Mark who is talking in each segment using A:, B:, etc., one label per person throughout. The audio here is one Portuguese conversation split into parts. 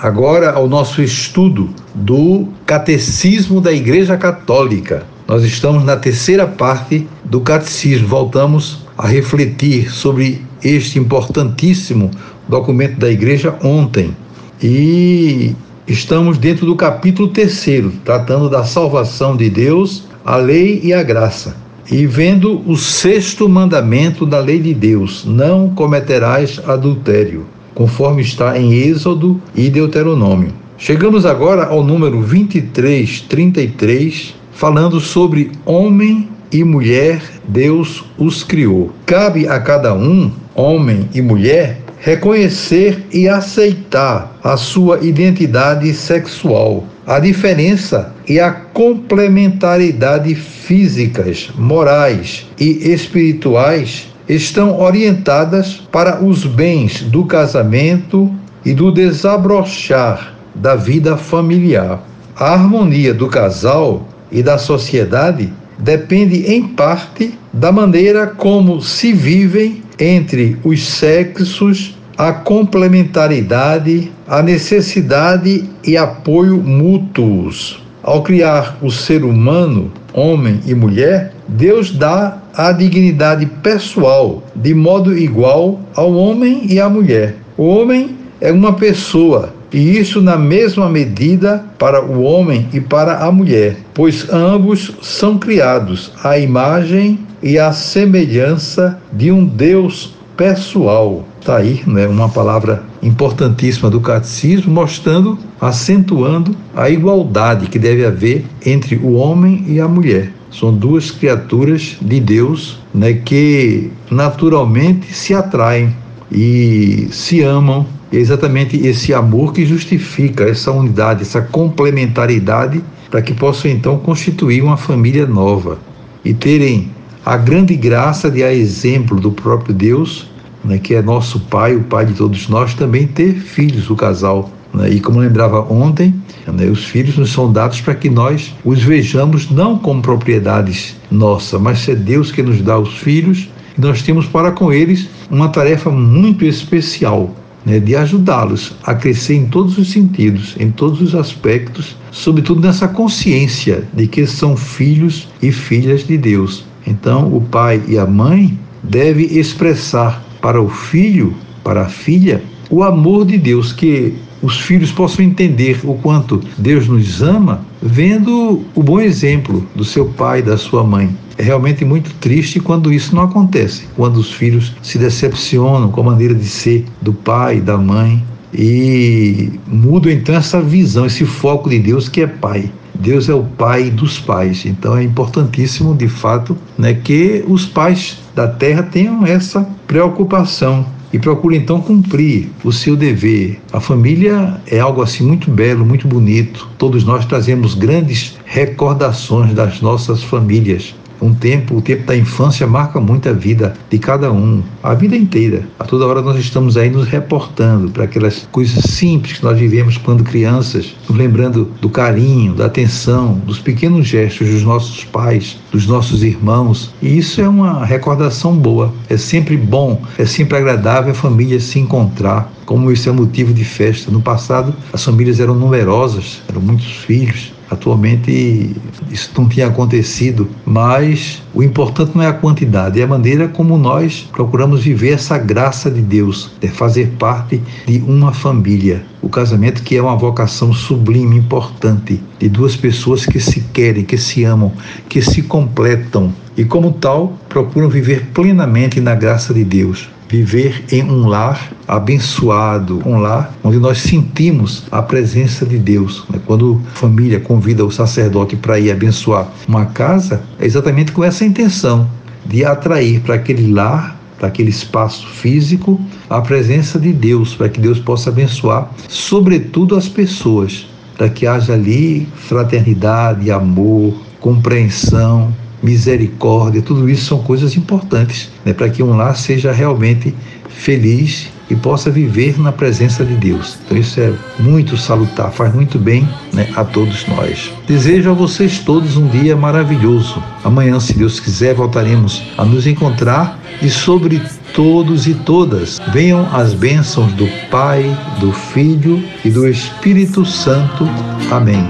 A: agora ao nosso estudo do Catecismo da Igreja Católica. Nós estamos na terceira parte do Catecismo. Voltamos a refletir sobre este importantíssimo documento da Igreja ontem. E estamos dentro do capítulo terceiro, tratando da salvação de Deus, a lei e a graça. E vendo o sexto mandamento da lei de Deus: não cometerás adultério conforme está em Êxodo e Deuteronômio. Chegamos agora ao número 2333, falando sobre homem e mulher, Deus os criou. Cabe a cada um, homem e mulher, reconhecer e aceitar a sua identidade sexual, a diferença e a complementariedade físicas, morais e espirituais estão orientadas para os bens do casamento e do desabrochar da vida familiar. A harmonia do casal e da sociedade depende em parte da maneira como se vivem entre os sexos, a complementaridade, a necessidade e apoio mútuos. Ao criar o ser humano, homem e mulher, Deus dá a dignidade pessoal de modo igual ao homem e à mulher. O homem é uma pessoa e isso na mesma medida para o homem e para a mulher, pois ambos são criados à imagem e à semelhança de um Deus pessoal. Está aí né, uma palavra importantíssima do catecismo, mostrando, acentuando a igualdade que deve haver entre o homem e a mulher. São duas criaturas de Deus né, que naturalmente se atraem e se amam. É exatamente esse amor que justifica essa unidade, essa complementaridade, para que possam então constituir uma família nova e terem a grande graça de, a exemplo do próprio Deus, né, que é nosso Pai, o Pai de todos nós, também ter filhos, o casal. Né? E como lembrava ontem, né, os filhos nos são dados para que nós os vejamos não como propriedades nossas, mas é Deus que nos dá os filhos e nós temos para com eles uma tarefa muito especial. Né, de ajudá-los a crescer em todos os sentidos, em todos os aspectos, sobretudo nessa consciência de que são filhos e filhas de Deus. Então, o pai e a mãe devem expressar para o filho, para a filha, o amor de Deus, que os filhos possam entender o quanto Deus nos ama, vendo o bom exemplo do seu pai, da sua mãe. É realmente muito triste quando isso não acontece, quando os filhos se decepcionam com a maneira de ser do pai, da mãe e mudam então essa visão, esse foco de Deus que é pai. Deus é o pai dos pais. Então é importantíssimo, de fato, né, que os pais da terra tenham essa preocupação e procure então cumprir o seu dever. A família é algo assim muito belo, muito bonito. Todos nós trazemos grandes recordações das nossas famílias um tempo, o tempo da infância marca muito a vida de cada um, a vida inteira. A toda hora nós estamos aí nos reportando para aquelas coisas simples que nós vivemos quando crianças, nos lembrando do carinho, da atenção, dos pequenos gestos dos nossos pais, dos nossos irmãos. E isso é uma recordação boa. É sempre bom, é sempre agradável a família se encontrar como isso é motivo de festa. No passado, as famílias eram numerosas, eram muitos filhos. Atualmente isso não tinha acontecido, mas o importante não é a quantidade, é a maneira como nós procuramos viver essa graça de Deus, de fazer parte de uma família. O casamento que é uma vocação sublime, importante, de duas pessoas que se querem, que se amam, que se completam e como tal procuram viver plenamente na graça de Deus viver em um lar abençoado, um lar onde nós sentimos a presença de Deus. Né? Quando a família convida o sacerdote para ir abençoar uma casa, é exatamente com essa intenção de atrair para aquele lar, para aquele espaço físico, a presença de Deus, para que Deus possa abençoar, sobretudo as pessoas, para que haja ali fraternidade, amor, compreensão, misericórdia, tudo isso são coisas importantes né, para que um lar seja realmente feliz e possa viver na presença de Deus. Então isso é muito salutar, faz muito bem né, a todos nós. Desejo a vocês todos um dia maravilhoso. Amanhã, se Deus quiser, voltaremos a nos encontrar e sobre todos e todas venham as bênçãos do Pai, do Filho e do Espírito Santo. Amém.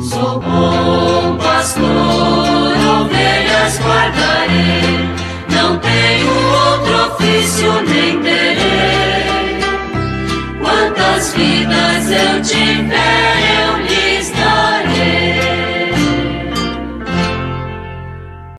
B: Sou bom pastor, não tenho outro ofício nem terei. Quantas vidas eu tiver